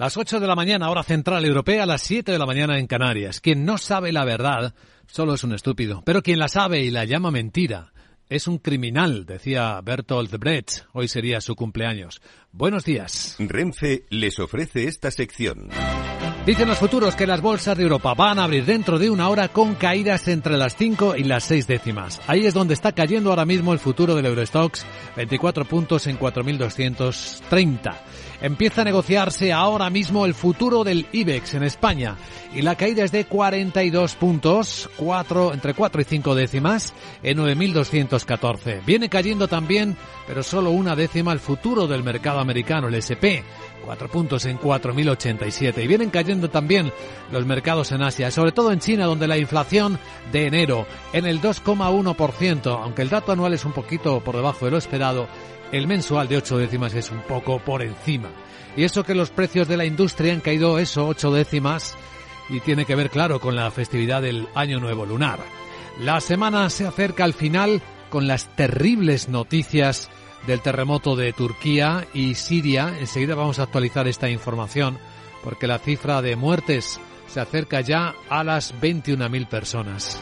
Las 8 de la mañana, hora central europea, las 7 de la mañana en Canarias. Quien no sabe la verdad solo es un estúpido, pero quien la sabe y la llama mentira es un criminal, decía Bertolt Brecht. Hoy sería su cumpleaños. Buenos días. Renfe les ofrece esta sección. Dicen los futuros que las bolsas de Europa van a abrir dentro de una hora con caídas entre las 5 y las 6 décimas. Ahí es donde está cayendo ahora mismo el futuro del Eurostox, 24 puntos en 4.230. Empieza a negociarse ahora mismo el futuro del IBEX en España y la caída es de 42 puntos, 4, entre 4 y 5 décimas, en 9.214. Viene cayendo también, pero solo una décima, el futuro del mercado americano, el SP. 4 puntos en 4.087. Y vienen cayendo también los mercados en Asia, sobre todo en China, donde la inflación de enero en el 2,1%, aunque el dato anual es un poquito por debajo de lo esperado, el mensual de 8 décimas es un poco por encima. Y eso que los precios de la industria han caído eso, 8 décimas, y tiene que ver, claro, con la festividad del Año Nuevo Lunar. La semana se acerca al final con las terribles noticias del terremoto de Turquía y Siria. Enseguida vamos a actualizar esta información porque la cifra de muertes se acerca ya a las 21.000 personas.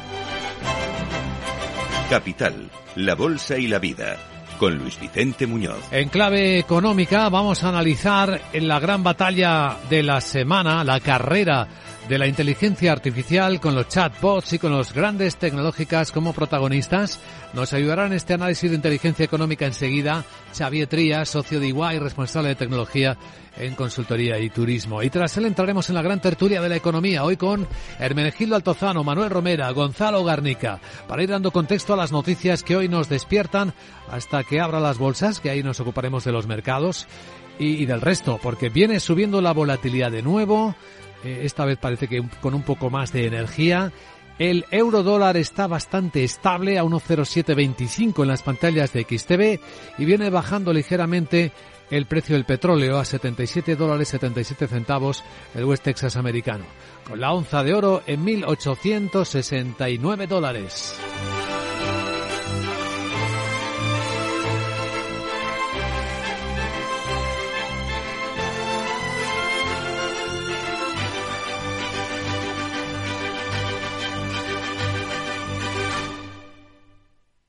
Capital, la Bolsa y la Vida, con Luis Vicente Muñoz. En clave económica vamos a analizar en la gran batalla de la semana, la carrera de la inteligencia artificial con los chatbots y con los grandes tecnológicas como protagonistas. Nos ayudará en este análisis de inteligencia económica enseguida Xavier Trías, socio de Iguay, responsable de tecnología en consultoría y turismo. Y tras él entraremos en la gran tertulia de la economía, hoy con Hermenegildo Altozano, Manuel Romera, Gonzalo Garnica, para ir dando contexto a las noticias que hoy nos despiertan hasta que abra las bolsas, que ahí nos ocuparemos de los mercados y, y del resto, porque viene subiendo la volatilidad de nuevo, eh, esta vez parece que con un poco más de energía. El euro dólar está bastante estable a 1,0725 en las pantallas de XTV y viene bajando ligeramente el precio del petróleo a 77 dólares 77 centavos el West Texas americano, con la onza de oro en 1.869 dólares.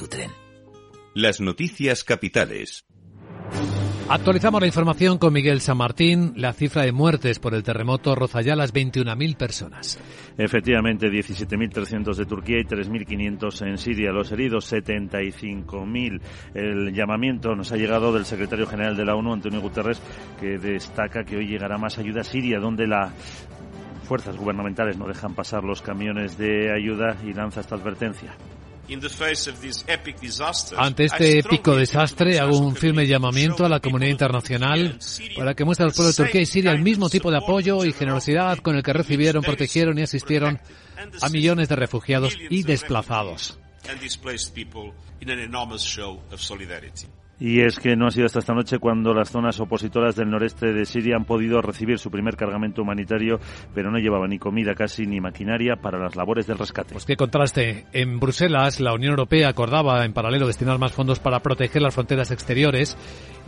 tu tren. Las noticias capitales. Actualizamos la información con Miguel San Martín. La cifra de muertes por el terremoto roza ya las 21.000 personas. Efectivamente, 17.300 de Turquía y 3.500 en Siria. Los heridos, 75.000. El llamamiento nos ha llegado del secretario general de la ONU, Antonio Guterres, que destaca que hoy llegará más ayuda a Siria, donde las fuerzas gubernamentales no dejan pasar los camiones de ayuda y lanza esta advertencia. Ante este épico desastre, hago un firme llamamiento a la comunidad internacional para que muestre al pueblo de Turquía y Siria el mismo tipo de apoyo y generosidad con el que recibieron, protegieron y asistieron a millones de refugiados y desplazados. Y es que no ha sido hasta esta noche cuando las zonas opositoras del noreste de Siria han podido recibir su primer cargamento humanitario, pero no llevaba ni comida casi ni maquinaria para las labores del rescate. Pues qué contraste. En Bruselas, la Unión Europea acordaba en paralelo destinar más fondos para proteger las fronteras exteriores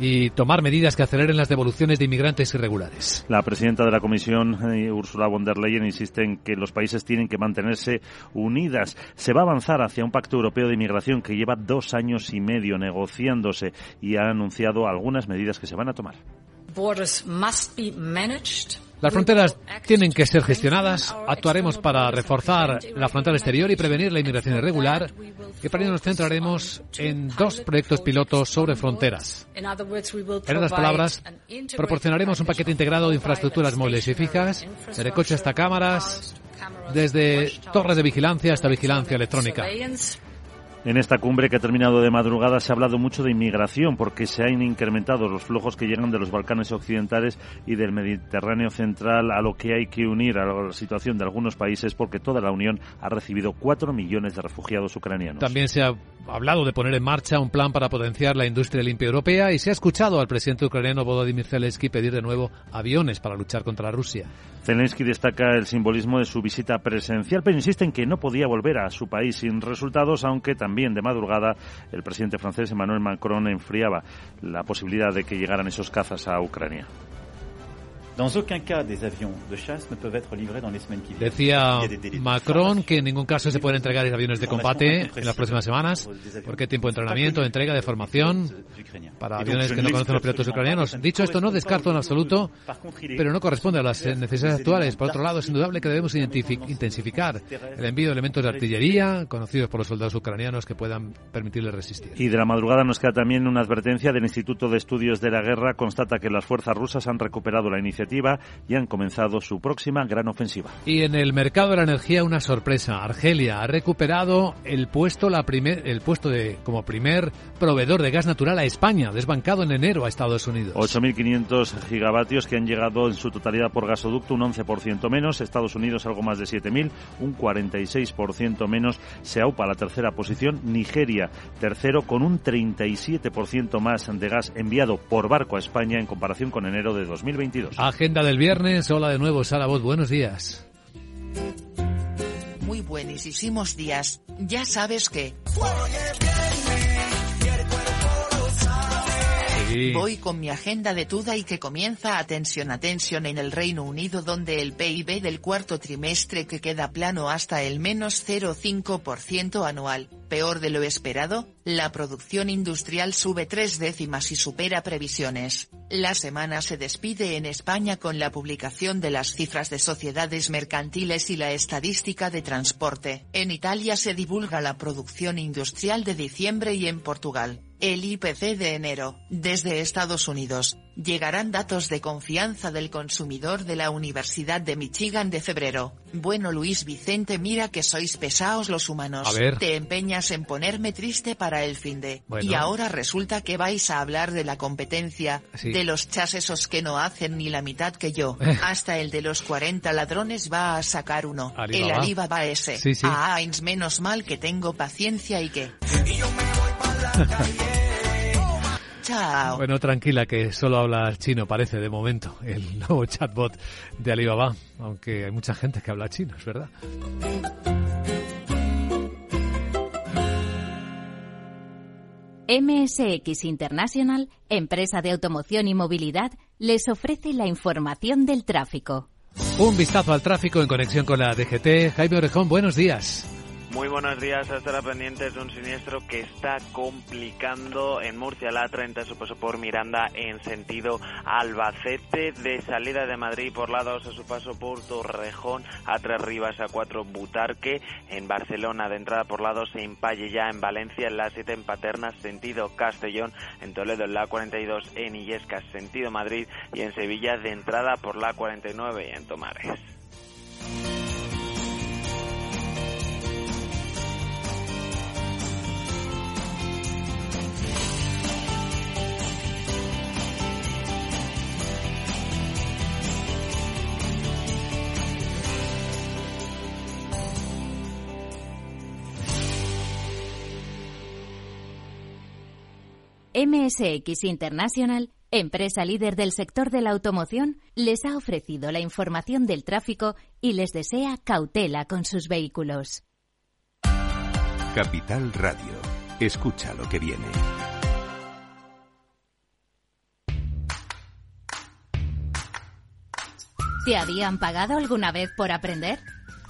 y tomar medidas que aceleren las devoluciones de inmigrantes irregulares. La presidenta de la Comisión, eh, Ursula von der Leyen, insiste en que los países tienen que mantenerse unidas. Se va a avanzar hacia un pacto europeo de inmigración que lleva dos años y medio negociándose y ha anunciado algunas medidas que se van a tomar. Las fronteras tienen que ser gestionadas. Actuaremos para reforzar la frontera exterior y prevenir la inmigración irregular. Y para ello nos centraremos en dos proyectos pilotos sobre fronteras. En otras palabras, proporcionaremos un paquete integrado de infraestructuras móviles y fijas, desde coches hasta cámaras, desde torres de vigilancia hasta vigilancia electrónica. En esta cumbre que ha terminado de madrugada se ha hablado mucho de inmigración porque se han incrementado los flujos que llegan de los Balcanes occidentales y del Mediterráneo central a lo que hay que unir a la situación de algunos países porque toda la Unión ha recibido cuatro millones de refugiados ucranianos. También se ha hablado de poner en marcha un plan para potenciar la industria limpia europea y se ha escuchado al presidente ucraniano Volodymyr Zelensky pedir de nuevo aviones para luchar contra Rusia. Zelensky destaca el simbolismo de su visita presencial, pero insiste en que no podía volver a su país sin resultados, aunque también de madrugada el presidente francés Emmanuel Macron enfriaba la posibilidad de que llegaran esos cazas a Ucrania. Decía Macron que en ningún caso se pueden entregar aviones de combate en las próximas semanas, porque tiempo de entrenamiento, de entrega, de formación para aviones que no conocen los pilotos ucranianos. Dicho esto, no descarto en absoluto, pero no corresponde a las necesidades actuales. Por otro lado, es indudable que debemos intensificar el envío de elementos de artillería conocidos por los soldados ucranianos que puedan permitirles resistir. Y de la madrugada nos queda también una advertencia del Instituto de Estudios de la Guerra. Constata que las fuerzas rusas han recuperado la iniciativa y han comenzado su próxima gran ofensiva. Y en el mercado de la energía una sorpresa. Argelia ha recuperado el puesto, la primer, el puesto de como primer proveedor de gas natural a España, desbancado en enero a Estados Unidos. 8.500 gigavatios que han llegado en su totalidad por gasoducto, un 11% menos. Estados Unidos algo más de 7.000, un 46% menos. Se aupa la tercera posición. Nigeria tercero con un 37% más de gas enviado por barco a España en comparación con enero de 2022. Agenda del viernes. Hola de nuevo, Sara Voz. Buenos días. Muy buenísimos días. Ya sabes que... Voy con mi agenda de Tuda y que comienza atención atención en el Reino Unido donde el PIB del cuarto trimestre que queda plano hasta el menos 0,5% anual, peor de lo esperado, la producción industrial sube tres décimas y supera previsiones. La semana se despide en España con la publicación de las cifras de sociedades mercantiles y la estadística de transporte. En Italia se divulga la producción industrial de diciembre y en Portugal el IPC de enero, desde Estados Unidos, llegarán datos de confianza del consumidor de la Universidad de Michigan de febrero. Bueno Luis Vicente mira que sois pesados los humanos. A ver. Te empeñas en ponerme triste para el fin de. Bueno. Y ahora resulta que vais a hablar de la competencia, Sí. de los chasesos que no hacen ni la mitad que yo. Eh. Hasta el de los 40 ladrones va a sacar uno. Alibaba. El Alibaba ese. Sí, sí. Ah, Ains, menos mal que tengo paciencia y que... Chao. Bueno, tranquila, que solo habla chino, parece, de momento, el nuevo chatbot de Alibaba, aunque hay mucha gente que habla chino, es verdad. MSX International, empresa de automoción y movilidad, les ofrece la información del tráfico. Un vistazo al tráfico en conexión con la DGT. Jaime Orejón, buenos días. Muy buenos días, a estar pendientes de un siniestro que está complicando en Murcia la 30 su paso por Miranda en sentido Albacete, de salida de Madrid por la 2 a su paso por Torrejón, a Tres Rivas a 4 Butarque, en Barcelona de entrada por la 2 se Impalle ya en Valencia, en la 7 en Paterna sentido Castellón, en Toledo en la 42 en Illescas sentido Madrid y en Sevilla de entrada por la 49 y en Tomares. MSX International, empresa líder del sector de la automoción, les ha ofrecido la información del tráfico y les desea cautela con sus vehículos. Capital Radio. Escucha lo que viene. ¿Te habían pagado alguna vez por aprender?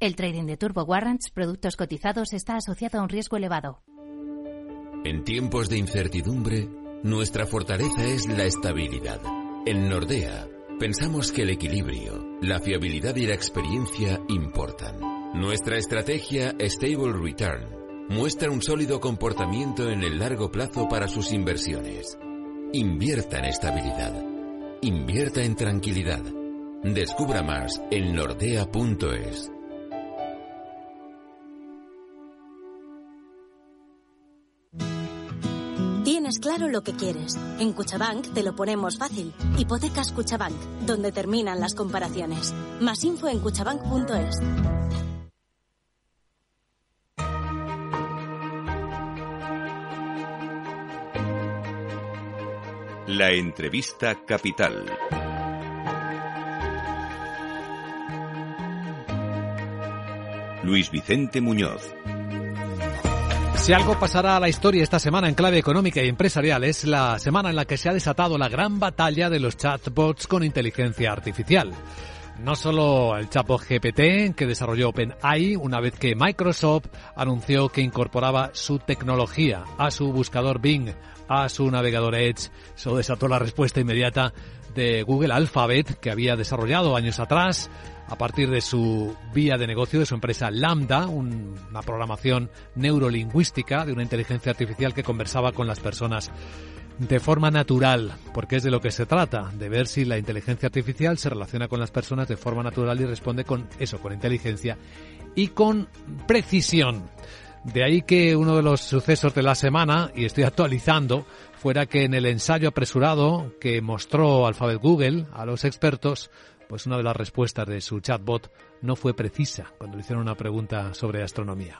El trading de Turbo Warrants, productos cotizados, está asociado a un riesgo elevado. En tiempos de incertidumbre, nuestra fortaleza es la estabilidad. En Nordea, pensamos que el equilibrio, la fiabilidad y la experiencia importan. Nuestra estrategia Stable Return muestra un sólido comportamiento en el largo plazo para sus inversiones. Invierta en estabilidad. Invierta en tranquilidad. Descubra más en nordea.es. Claro lo que quieres. En Cuchabank te lo ponemos fácil. Hipotecas Cuchabank, donde terminan las comparaciones. Más info en cuchabank.es. La entrevista capital. Luis Vicente Muñoz. Si algo pasará a la historia esta semana en clave económica y empresarial es la semana en la que se ha desatado la gran batalla de los chatbots con inteligencia artificial. No solo el chatbot GPT que desarrolló OpenAI una vez que Microsoft anunció que incorporaba su tecnología a su buscador Bing, a su navegador Edge. Eso desató la respuesta inmediata de Google Alphabet que había desarrollado años atrás a partir de su vía de negocio de su empresa Lambda, una programación neurolingüística de una inteligencia artificial que conversaba con las personas de forma natural, porque es de lo que se trata, de ver si la inteligencia artificial se relaciona con las personas de forma natural y responde con eso, con inteligencia y con precisión. De ahí que uno de los sucesos de la semana, y estoy actualizando, fuera que en el ensayo apresurado que mostró Alphabet Google a los expertos, pues una de las respuestas de su chatbot no fue precisa cuando le hicieron una pregunta sobre astronomía.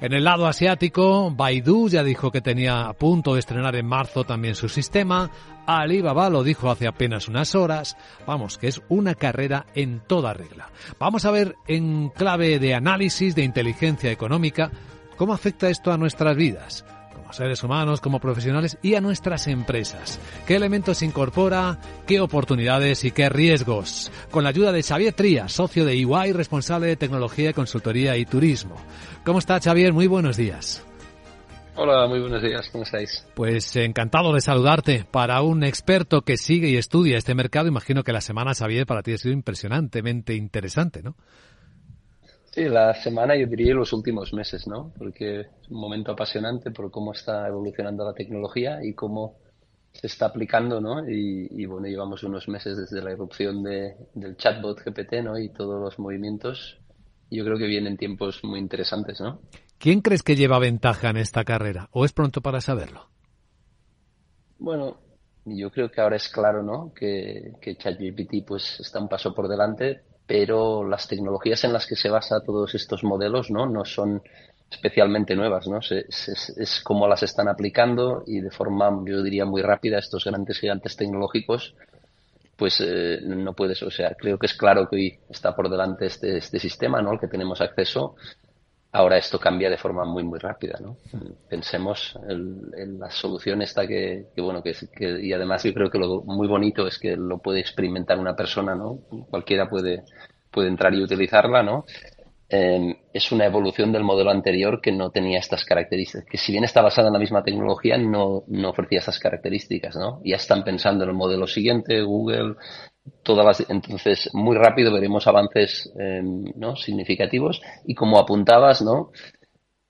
En el lado asiático, Baidu ya dijo que tenía a punto de estrenar en marzo también su sistema, Alibaba lo dijo hace apenas unas horas, vamos, que es una carrera en toda regla. Vamos a ver en clave de análisis de inteligencia económica cómo afecta esto a nuestras vidas seres humanos, como profesionales y a nuestras empresas. ¿Qué elementos incorpora? ¿Qué oportunidades y qué riesgos? Con la ayuda de Xavier Trías, socio de EY, responsable de tecnología, consultoría y turismo. ¿Cómo está Xavier? Muy buenos días. Hola, muy buenos días, ¿cómo estáis? Pues encantado de saludarte. Para un experto que sigue y estudia este mercado, imagino que la semana, Xavier, para ti ha sido impresionantemente interesante, ¿no? Sí, la semana yo diría los últimos meses, ¿no? Porque es un momento apasionante por cómo está evolucionando la tecnología y cómo se está aplicando, ¿no? Y, bueno, llevamos unos meses desde la erupción de, del chatbot GPT, ¿no? Y todos los movimientos. Yo creo que vienen tiempos muy interesantes, ¿no? ¿Quién crees que lleva ventaja en esta carrera? ¿O es pronto para saberlo? Bueno, yo creo que ahora es claro, ¿no? Que, que ChatGPT pues está un paso por delante, pero las tecnologías en las que se basa todos estos modelos no, no son especialmente nuevas, ¿no? es como las están aplicando y de forma, yo diría, muy rápida estos grandes gigantes tecnológicos, pues eh, no puedes, o sea, creo que es claro que hoy está por delante este, este sistema, ¿no? Al que tenemos acceso. Ahora esto cambia de forma muy, muy rápida, ¿no? Pensemos en, la solución esta que, que bueno, que, que, y además yo creo que lo muy bonito es que lo puede experimentar una persona, ¿no? Cualquiera puede puede entrar y utilizarla, ¿no? Em, es una evolución del modelo anterior que no tenía estas características, que si bien está basada en la misma tecnología, no, no ofrecía estas características, ¿no? Ya están pensando en el modelo siguiente, Google, todas las, entonces muy rápido veremos avances em, ¿no? significativos y como apuntabas, ¿no?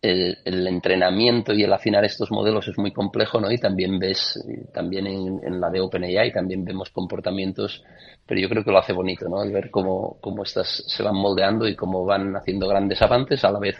El, entrenamiento y el afinar estos modelos es muy complejo, ¿no? Y también ves, también en, en la de OpenAI, también vemos comportamientos pero yo creo que lo hace bonito, ¿no? El ver cómo, cómo estas se van moldeando y cómo van haciendo grandes avances a la vez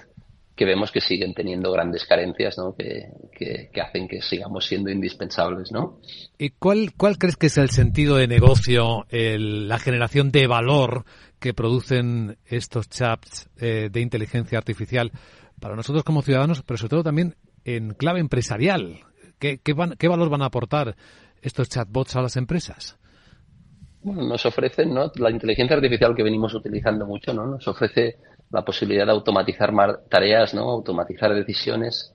que vemos que siguen teniendo grandes carencias, ¿no? Que, que, hacen que sigamos siendo indispensables, ¿no? ¿Y cuál, cuál crees que es el sentido de negocio, la generación de valor que producen estos chats eh, de inteligencia artificial para nosotros como ciudadanos, pero sobre todo también en clave empresarial? ¿Qué, qué, van, qué valor van a aportar estos chatbots a las empresas? Bueno, nos ofrecen, ¿no? La inteligencia artificial que venimos utilizando mucho, ¿no? Nos ofrece la posibilidad de automatizar tareas, ¿no? Automatizar decisiones.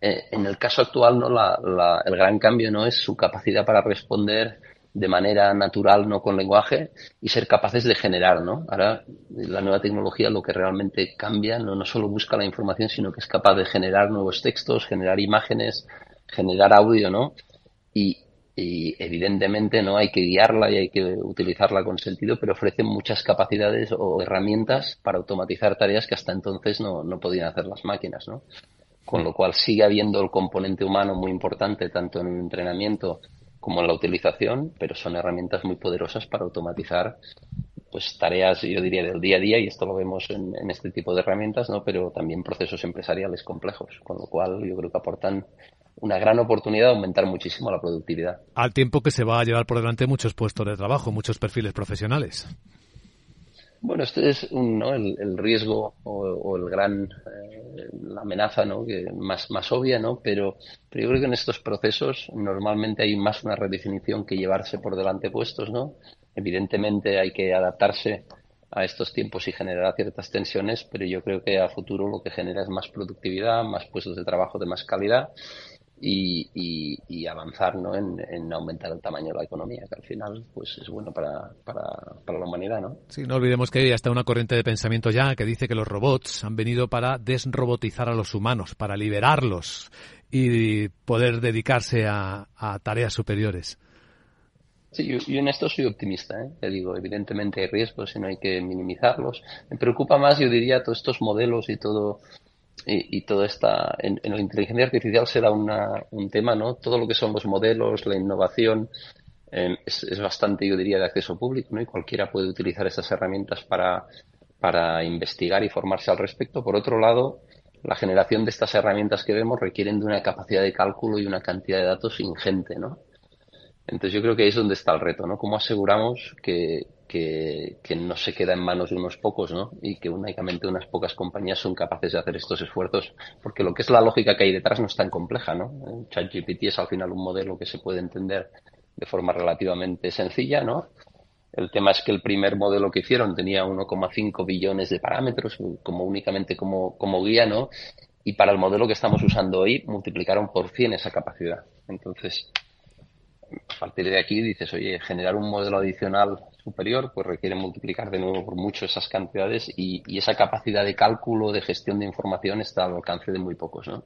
Eh, en el caso actual, ¿no? La, el gran cambio, ¿no? Es su capacidad para responder de manera natural, no con lenguaje, y ser capaces de generar, ¿no? Ahora, la nueva tecnología lo que realmente cambia, no, no solo busca la información, sino que es capaz de generar nuevos textos, generar imágenes, generar audio, ¿no? Y, y evidentemente no hay que guiarla y hay que utilizarla con sentido, pero ofrece muchas capacidades o herramientas para automatizar tareas que hasta entonces no, no podían hacer las máquinas, ¿no? Con lo cual sigue habiendo el componente humano muy importante tanto en el entrenamiento como en la utilización, pero son herramientas muy poderosas para automatizar pues tareas, yo diría, del día a día, y esto lo vemos en, en, este tipo de herramientas, ¿no? pero también procesos empresariales complejos, con lo cual yo creo que aportan una gran oportunidad de aumentar muchísimo la productividad. Al tiempo que se va a llevar por delante muchos puestos de trabajo, muchos perfiles profesionales. Bueno, este es un, ¿no? el, el, riesgo o, o el gran, eh, la amenaza ¿no? que más, más obvia, ¿no? Pero, pero yo creo que en estos procesos normalmente hay más una redefinición que llevarse por delante puestos, ¿no? Evidentemente hay que adaptarse a estos tiempos y generar ciertas tensiones, pero yo creo que a futuro lo que genera es más productividad, más puestos de trabajo de más calidad y, y, y avanzar ¿no? en, en, aumentar el tamaño de la economía, que al final pues es bueno para, para, para la humanidad. ¿no? Sí, no olvidemos que hay hasta una corriente de pensamiento ya que dice que los robots han venido para desrobotizar a los humanos, para liberarlos y poder dedicarse a, a tareas superiores. Sí, yo, yo, en esto soy optimista, ¿eh? Te digo, evidentemente hay riesgos y no hay que minimizarlos. Me preocupa más, yo diría, todos estos modelos y todo y, y todo esta en, en, la inteligencia artificial será una, un tema, ¿no? Todo lo que son los modelos, la innovación es, es, bastante, yo diría, de acceso público, ¿no? Y cualquiera puede utilizar estas herramientas para para investigar y formarse al respecto. Por otro lado, la generación de estas herramientas que vemos requieren de una capacidad de cálculo y una cantidad de datos ingente, ¿no? Entonces yo creo que ahí es donde está el reto, ¿no? ¿Cómo aseguramos que, que, que, no se queda en manos de unos pocos, ¿no? Y que únicamente unas pocas compañías son capaces de hacer estos esfuerzos. Porque lo que es la lógica que hay detrás no es tan compleja, ¿no? ChatGPT es al final un modelo que se puede entender de forma relativamente sencilla, ¿no? El tema es que el primer modelo que hicieron tenía 1,5 billones de parámetros como únicamente como, como guía, ¿no? Y para el modelo que estamos usando hoy multiplicaron por 100 esa capacidad. Entonces, a partir de aquí dices, oye, generar un modelo adicional superior, pues requiere multiplicar de nuevo por mucho esas cantidades y, y esa capacidad de cálculo, de gestión de información está al alcance de muy pocos, ¿no?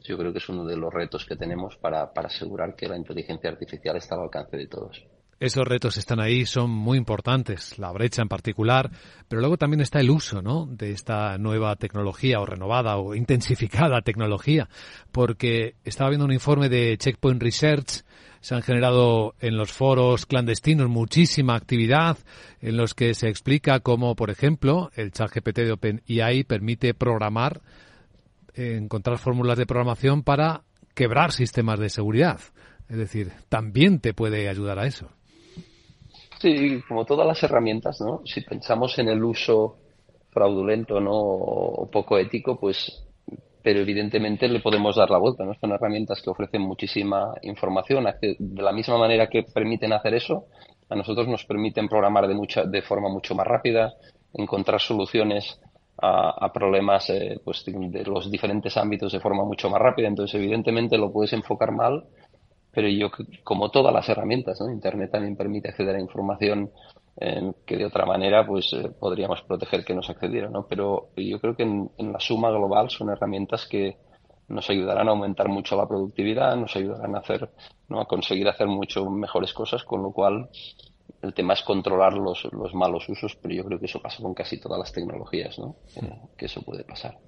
Yo creo que es uno de los retos que tenemos para, para asegurar que la inteligencia artificial está al alcance de todos. Esos retos están ahí, son muy importantes, la brecha en particular, pero luego también está el uso, ¿no? De esta nueva tecnología o renovada o intensificada tecnología, porque estaba viendo un informe de Checkpoint Research se han generado en los foros clandestinos muchísima actividad en los que se explica cómo, por ejemplo, el chat GPT de OpenAI permite programar, encontrar fórmulas de programación para quebrar sistemas de seguridad. Es decir, también te puede ayudar a eso. Sí, como todas las herramientas, ¿no? Si pensamos en el uso fraudulento, ¿no? O poco ético, pues pero evidentemente le podemos dar la vuelta. ¿no? Son herramientas que ofrecen muchísima información. De la misma manera que permiten hacer eso, a nosotros nos permiten programar de, mucha, de forma mucho más rápida, encontrar soluciones a, a problemas eh, pues, de los diferentes ámbitos de forma mucho más rápida. Entonces, evidentemente lo puedes enfocar mal, pero yo, como todas las herramientas, ¿no? Internet también permite acceder a información eh, que de otra manera pues eh, podríamos proteger que nos accediera, ¿no? Pero yo creo que en, en, la suma global son herramientas que nos ayudarán a aumentar mucho la productividad, nos ayudarán a hacer, ¿no? a conseguir hacer mucho mejores cosas, con lo cual el tema es controlar los, los malos usos, pero yo creo que eso pasa con casi todas las tecnologías, ¿no? Eh, que eso puede pasar.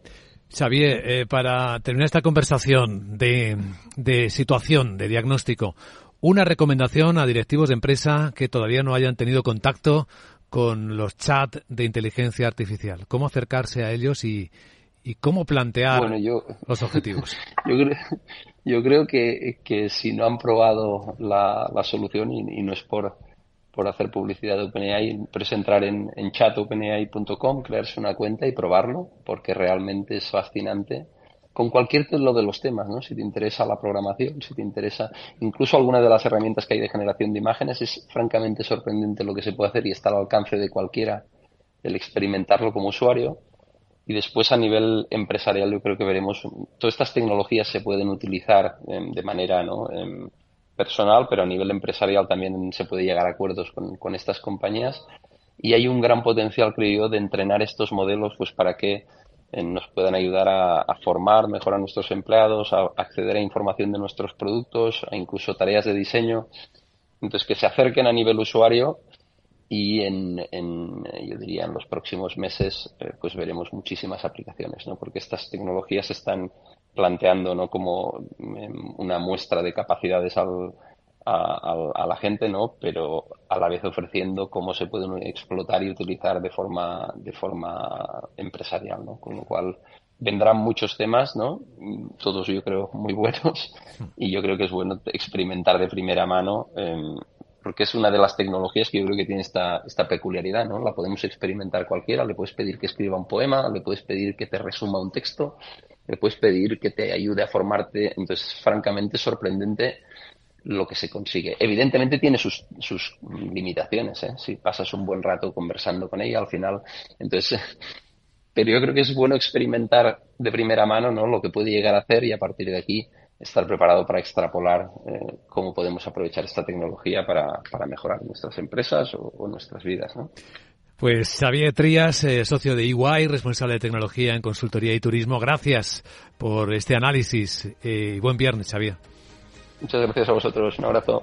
Xavier, eh, para terminar esta conversación de, de situación, de diagnóstico, una recomendación a directivos de empresa que todavía no hayan tenido contacto con los chats de inteligencia artificial. ¿Cómo acercarse a ellos y, y cómo plantear bueno, yo, los objetivos? Yo creo, yo creo que, que, si no han probado la, la solución, y, y, no es por, por hacer publicidad de OpenAI, pero entrar en, en chatopenai.com, crearse una cuenta y probarlo, porque realmente es fascinante con cualquier lo de los temas, ¿no? Si te interesa la programación, si te interesa incluso alguna de las herramientas que hay de generación de imágenes, es francamente sorprendente lo que se puede hacer y está al alcance de cualquiera el experimentarlo como usuario. Y después a nivel empresarial yo creo que veremos, todas estas tecnologías se pueden utilizar eh, de manera ¿no? eh, personal, pero a nivel empresarial también se puede llegar a acuerdos con, estas compañías. Y hay un gran potencial, creo yo, de entrenar estos modelos pues para que nos puedan ayudar a, formar mejor a nuestros empleados, a acceder a información de nuestros productos, a incluso tareas de diseño. Entonces, que se acerquen a nivel usuario y en, yo diría, en los próximos meses, eh, pues veremos muchísimas aplicaciones, ¿no? Porque estas tecnologías están planteando, ¿no? Como em, una muestra de capacidades al, a, la gente, ¿no? Pero a la vez ofreciendo cómo se pueden explotar y utilizar de forma, de forma empresarial, ¿no? Con lo cual vendrán muchos temas, ¿no? Todos yo creo muy buenos y yo creo que es bueno experimentar de primera mano em, porque es una de las tecnologías que yo creo que tiene esta, esta peculiaridad, ¿no? La podemos experimentar cualquiera, le puedes pedir que escriba un poema, le puedes pedir que te resuma un texto, le puedes pedir que te ayude a formarte, entonces francamente sorprendente lo que se consigue. Evidentemente tiene sus, sus limitaciones, ¿eh? si pasas un buen rato conversando con ella al final. Entonces, pero yo creo que es bueno experimentar de primera mano ¿no? lo que puede llegar a hacer y a partir de aquí estar preparado para extrapolar eh, cómo podemos aprovechar esta tecnología para, para mejorar nuestras empresas o, nuestras vidas. ¿no? Pues Xavier Trías, eh, socio de EY, responsable de tecnología en consultoría y turismo, gracias por este análisis eh, y buen viernes, Xavier. Muchas gracias a vosotros. Un abrazo.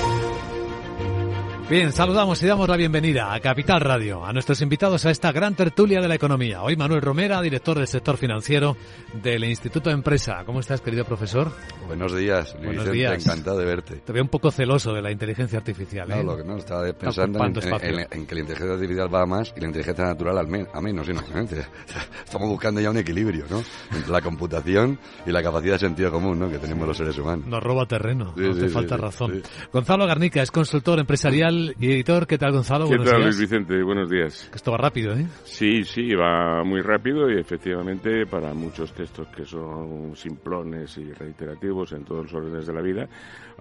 Bien, saludamos y damos la bienvenida a Capital Radio, a nuestros invitados a esta gran tertulia de la economía. Hoy Manuel Romera, director del sector financiero del Instituto de Empresa. ¿Cómo estás, querido profesor? Buenos días, Luis Buenos días. encantado de verte. Te veo un poco celoso de la inteligencia artificial. ¿eh? No, lo que no, estaba pensando en, que la inteligencia artificial va a más y la inteligencia natural al a menos, Estamos buscando ya un equilibrio, ¿no? Entre la computación y la capacidad de sentido común, ¿no? Que tenemos los seres humanos. Nos roba terreno, no te falta razón. Gonzalo Garnica es consultor empresarial y editor. ¿Qué tal, Gonzalo? ¿Qué tal, Luis Vicente? Buenos días. Esto va rápido, ¿eh? Sí, sí, va muy rápido y efectivamente para muchos textos que son simplones y reiterativos en todos los órdenes de la vida,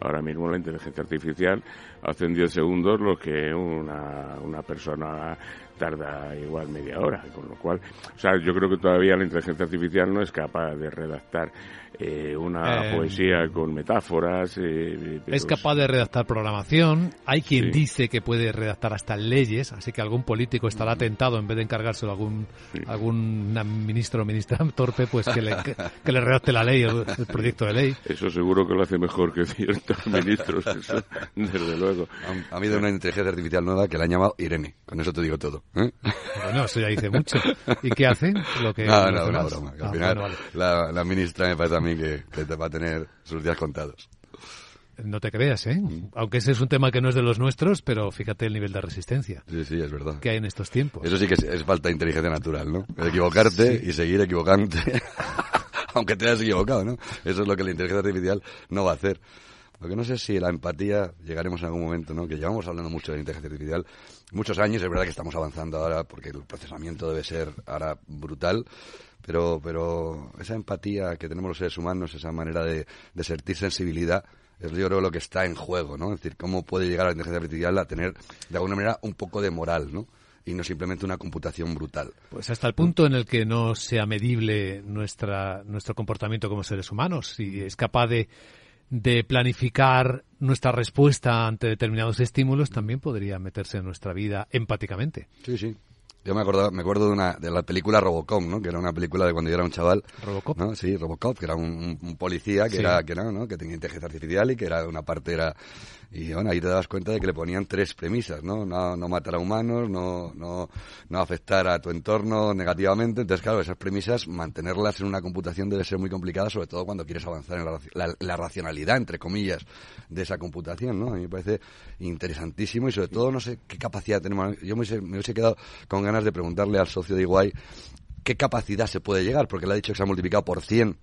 ahora mismo la inteligencia artificial hace en 10 segundos lo que una, una persona tarda igual media hora, con lo cual, o sea, yo creo que todavía la inteligencia artificial no es capaz de redactar eh, una eh, poesía con metáforas. Eh, es capaz de redactar programación. Hay quien dice que puede redactar hasta leyes, así que algún político estará tentado, en vez de encargárselo a algún, algún ministro o ministra torpe, pues que le, que le redacte la ley, el, el, proyecto de ley. Eso seguro que lo hace mejor que ciertos ministros, desde luego. Ha, habido una inteligencia artificial nueva que la han llamado Irene, con eso te digo todo. Bueno, eso ya dice mucho. ¿Y qué hace? Lo que, no, no, una broma. al ah, final, la, la ministra me parece a mí que, te va a tener sus días contados. No te creas, ¿eh? Mm. Aunque ese es un tema que no es de los nuestros, pero fíjate el nivel de resistencia. Sí, sí, es verdad. Que hay en estos tiempos. Eso sí que es, falta de inteligencia natural, ¿no? equivocarte y seguir equivocándote, aunque te hayas equivocado, ¿no? Eso es lo que la inteligencia artificial no va a hacer. Lo que no sé si la empatía llegaremos en algún momento, ¿no? Que llevamos hablando mucho de la inteligencia artificial muchos años, es verdad que estamos avanzando ahora porque el procesamiento debe ser ahora brutal, pero, pero esa empatía que tenemos los seres humanos, esa manera de, sentir sensibilidad, es yo creo lo que está en juego, ¿no? Es decir, cómo puede llegar la inteligencia artificial a tener de alguna manera un poco de moral, ¿no? y no simplemente una computación brutal. Pues hasta el punto en el que no sea medible nuestra, nuestro comportamiento como seres humanos, si es capaz de de planificar nuestra respuesta ante determinados estímulos también podría meterse en nuestra vida empáticamente. Sí, sí. Yo me acuerdo, me acuerdo de, una, de la película Robocop, ¿no? Que era una película de cuando yo era un chaval. ¿Robocop? ¿no? Sí, Robocop, que era un, policía que era, que ¿no? Que tenía inteligencia artificial y que era una parte era y bueno, ahí te das cuenta de que le ponían tres premisas, ¿no? No, no matar a humanos, no, no, no afectar a tu entorno negativamente. Entonces, claro, esas premisas, mantenerlas en una computación debe ser muy complicada, sobre todo cuando quieres avanzar en la, la, racionalidad, entre comillas, de esa computación, ¿no? A mí me parece interesantísimo y sobre todo no sé qué capacidad tenemos. Yo me hubiese, me hubiese quedado con ganas de preguntarle al socio de Iguay qué capacidad se puede llegar, porque le ha dicho que se ha multiplicado por 100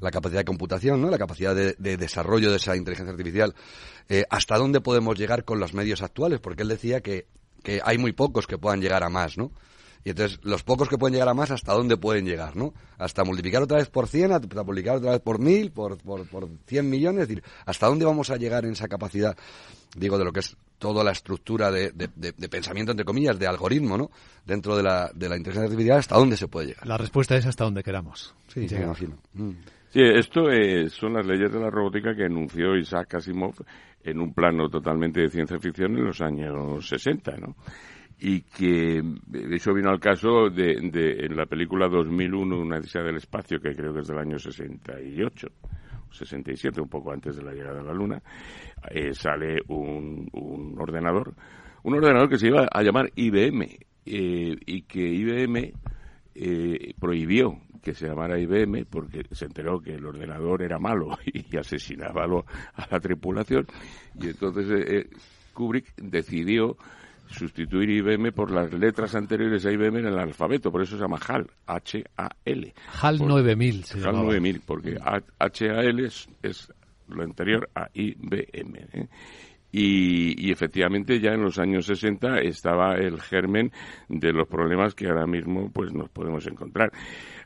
la capacidad de computación, ¿no? la capacidad de, desarrollo de esa inteligencia artificial, eh, hasta dónde podemos llegar con los medios actuales, porque él decía que, que hay muy pocos que puedan llegar a más, ¿no? Y entonces, los pocos que pueden llegar a más, ¿hasta dónde pueden llegar, no? Hasta multiplicar otra vez por 100, hasta multiplicar otra vez por 1000, por, por, por 100 millones. Es decir, ¿hasta dónde vamos a llegar en esa capacidad, digo, de lo que es toda la estructura de, de, pensamiento, entre comillas, de algoritmo, ¿no? Dentro de la, de la inteligencia artificial, ¿hasta dónde se puede llegar? La respuesta es hasta donde queramos. Sí, me imagino. Mm. Sí, esto eh, son las leyes de la robótica que enunció Isaac Asimov en un plano totalmente de ciencia ficción en los años 60, ¿no? Y que eso vino al caso de, en la película 2001, Una odisea del espacio, que creo que es del año 68, 67, un poco antes de la llegada a la Luna, eh, sale un, ordenador, un ordenador que se iba a llamar IBM, eh, y que IBM prohibió que se llamara IBM porque se enteró que el ordenador era malo y asesinaba a la tripulación y entonces eh, eh, Kubrick decidió sustituir IBM por las letras anteriores a IBM en el alfabeto, por eso se llama HAL, H-A-L. HAL 9000 HAL 9000, porque H-A-L es, es, lo anterior a IBM. ¿eh? Y, y, efectivamente ya en los años 60 estaba el germen de los problemas que ahora mismo pues nos podemos encontrar.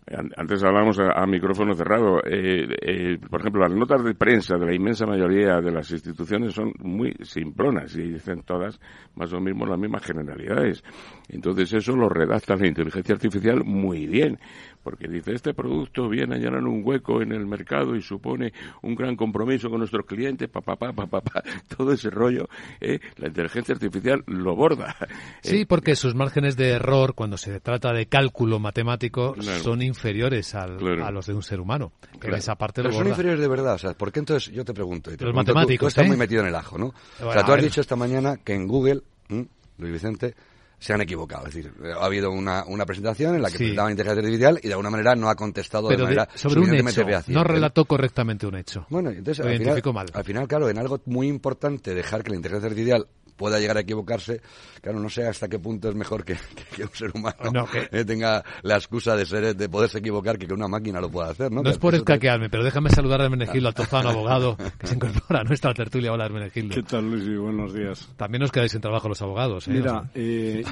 Antes hablábamos a, micrófono cerrado. Eh, eh, por ejemplo, las notas de prensa de la inmensa mayoría de las instituciones son muy simplonas y dicen todas más o menos las mismas generalidades. Entonces eso lo redacta la inteligencia artificial muy bien porque dice, este producto viene a llenar un hueco en el mercado y supone un gran compromiso con nuestros clientes, papá, papá, papá, todo ese rollo, ¿eh? la inteligencia artificial lo borda. Sí, ¿eh? porque sus márgenes de error cuando se trata de cálculo matemático son inferiores a los de un ser humano. Pero esa parte Pero son inferiores de verdad, o sea, ¿por qué entonces yo te pregunto? Y los matemáticos, tú, estás ¿eh? muy metido en el ajo, ¿no? o sea, tú has dicho esta mañana que en Google, Luis Vicente, se han equivocado. Es decir, ha habido una, una presentación en la que sí. presentaban inteligencia artificial y de alguna manera no ha contestado de manera sobre un hecho, no relató correctamente un hecho. Bueno, entonces al final, mal. al final, claro, en algo muy importante dejar que la inteligencia artificial pueda llegar a equivocarse, claro, no sé hasta qué punto es mejor que, un ser humano eh, tenga la excusa de ser de poderse equivocar que que una máquina lo pueda hacer, ¿no? No es por escaquearme, pero déjame saludar a Hermenegildo Altozano, abogado, que se incorpora a nuestra tertulia. Hola, Hermenegildo. ¿Qué tal, Luis? buenos días. También nos quedáis sin trabajo los abogados, ¿eh? Mira, eh,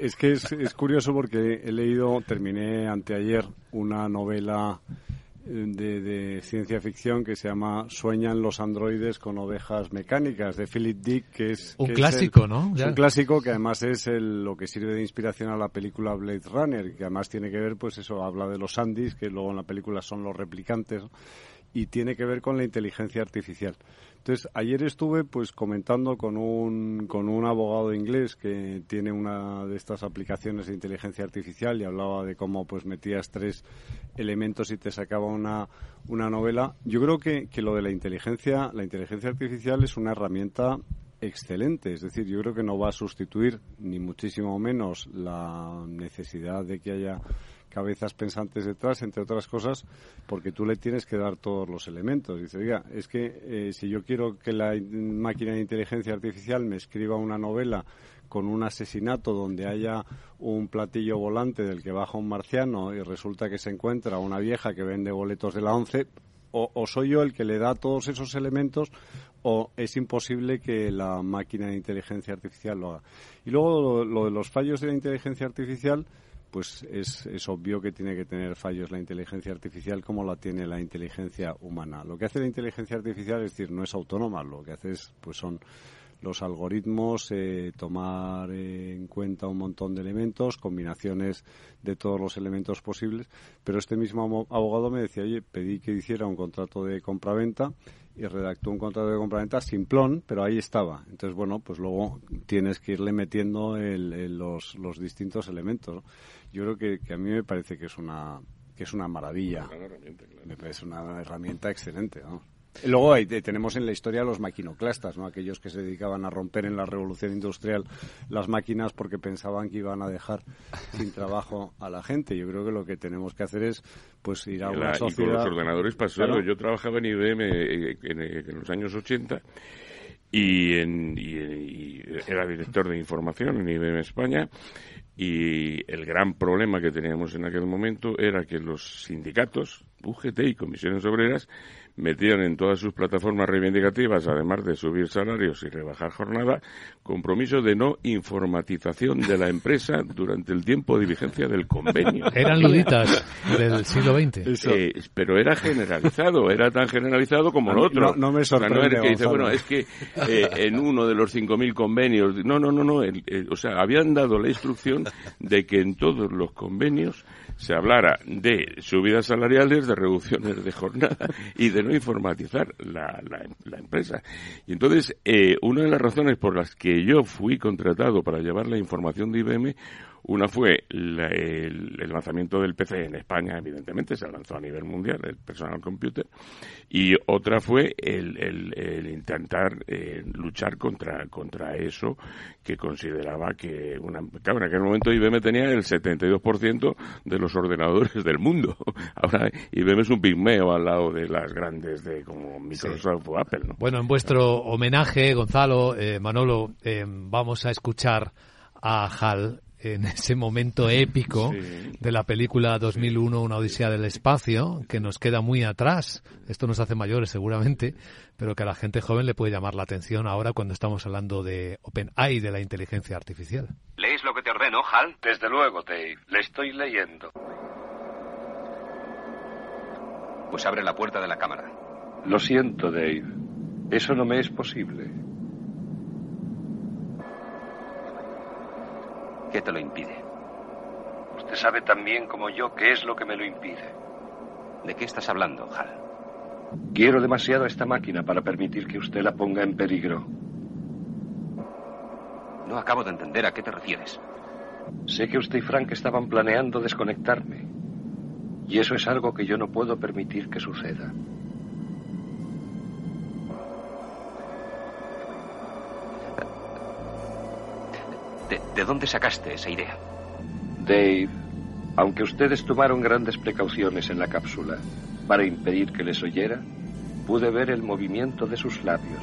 es que es, es curioso porque he leído, terminé anteayer una novela de, ciencia ficción que se llama Sueñan los androides con ovejas mecánicas de Philip Dick, que es un clásico, ¿no? un clásico que además es el, lo que sirve de inspiración a la película Blade Runner, que además tiene que ver, pues eso, habla de los Andis, que luego en la película son los replicantes, y tiene que ver con la inteligencia artificial. Entonces, ayer estuve pues comentando con un, con un abogado inglés que tiene una de estas aplicaciones de inteligencia artificial y hablaba de cómo pues metías tres elementos y te sacaba una, una novela. Yo creo que, que lo de la inteligencia, la inteligencia artificial es una herramienta excelente. Es decir, yo creo que no va a sustituir ni muchísimo menos la necesidad de que haya cabezas pensantes detrás, entre otras cosas, porque tú le tienes que dar todos los elementos. Dice, oiga, es que eh, si yo quiero que la máquina de inteligencia artificial me escriba una novela con un asesinato donde haya un platillo volante del que baja un marciano y resulta que se encuentra una vieja que vende boletos de la once, o, soy yo el que le da todos esos elementos o es imposible que la máquina de inteligencia artificial lo haga. Y luego lo, de los fallos de la inteligencia artificial, pues es, es, obvio que tiene que tener fallos la inteligencia artificial como la tiene la inteligencia humana. Lo que hace la inteligencia artificial es decir, no es autónoma, lo que hace es, pues son los algoritmos, eh, tomar en cuenta un montón de elementos, combinaciones de todos los elementos posibles. Pero este mismo abogado me decía, oye, pedí que hiciera un contrato de compraventa y redactó un contrato de compraventa simplón, pero ahí estaba. Entonces, bueno, pues luego tienes que irle metiendo los, los, distintos elementos. Yo creo que, que, a mí me parece que es una que es una maravilla. Me parece una herramienta excelente. ¿no? Luego tenemos en la historia los maquinoclastas, ¿no? aquellos que se dedicaban a romper en la revolución industrial las máquinas porque pensaban que iban a dejar sin trabajo a la gente. Yo creo que lo que tenemos que hacer es pues ir a una sociedad... Y con los ordenadores pasó. Yo trabajaba en IBM eh, en, los años 80 y, y era director de información en IBM España y el gran problema que teníamos en aquel momento era que los sindicatos, UGT y comisiones obreras, metían en todas sus plataformas reivindicativas, además de subir salarios y rebajar jornada, compromiso de no informatización de la empresa durante el tiempo de vigencia del convenio. Eran luditas del siglo XX. Eh, pero era generalizado, era tan generalizado como lo otro. No, me sorprende. que dice, bueno, es que eh, en uno de los 5.000 convenios, no, no, no, no, o sea, habían dado la instrucción de que en todos los convenios se hablara de subidas salariales, de reducciones de jornada y de no informatizar la, la, empresa. Y entonces, eh, una de las razones por las que yo fui contratado para llevar la información de IBM una fue el, lanzamiento del PC en España, evidentemente, se lanzó a nivel mundial, el personal computer, y otra fue el, intentar eh, luchar contra, contra eso que consideraba que una, claro, en aquel momento IBM tenía el 72% de los ordenadores del mundo. Ahora IBM es un pigmeo al lado de las grandes de como Microsoft o Apple. ¿no? Bueno, en vuestro homenaje, Gonzalo, eh, Manolo, eh, vamos a escuchar a Hal en ese momento épico de la película 2001, Una Odisea del Espacio, que nos queda muy atrás. Esto nos hace mayores seguramente, pero que a la gente joven le puede llamar la atención ahora cuando estamos hablando de OpenAI, de la inteligencia artificial. ¿Lees lo que te ordeno, Hal? Desde luego, Dave. Le estoy leyendo. Pues abre la puerta de la cámara. Lo siento, Dave. Eso no me es posible. ¿Qué te lo impide? Usted sabe tan bien como yo qué es lo que me lo impide. ¿De qué estás hablando, Hal? Quiero demasiado a esta máquina para permitir que usted la ponga en peligro. No acabo de entender a qué te refieres. Sé que usted y Frank estaban planeando desconectarme. Y eso es algo que yo no puedo permitir que suceda. ¿De, dónde sacaste esa idea? Dave, aunque ustedes tomaron grandes precauciones en la cápsula para impedir que les oyera, pude ver el movimiento de sus labios.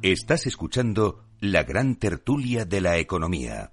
Estás escuchando la gran tertulia de la economía.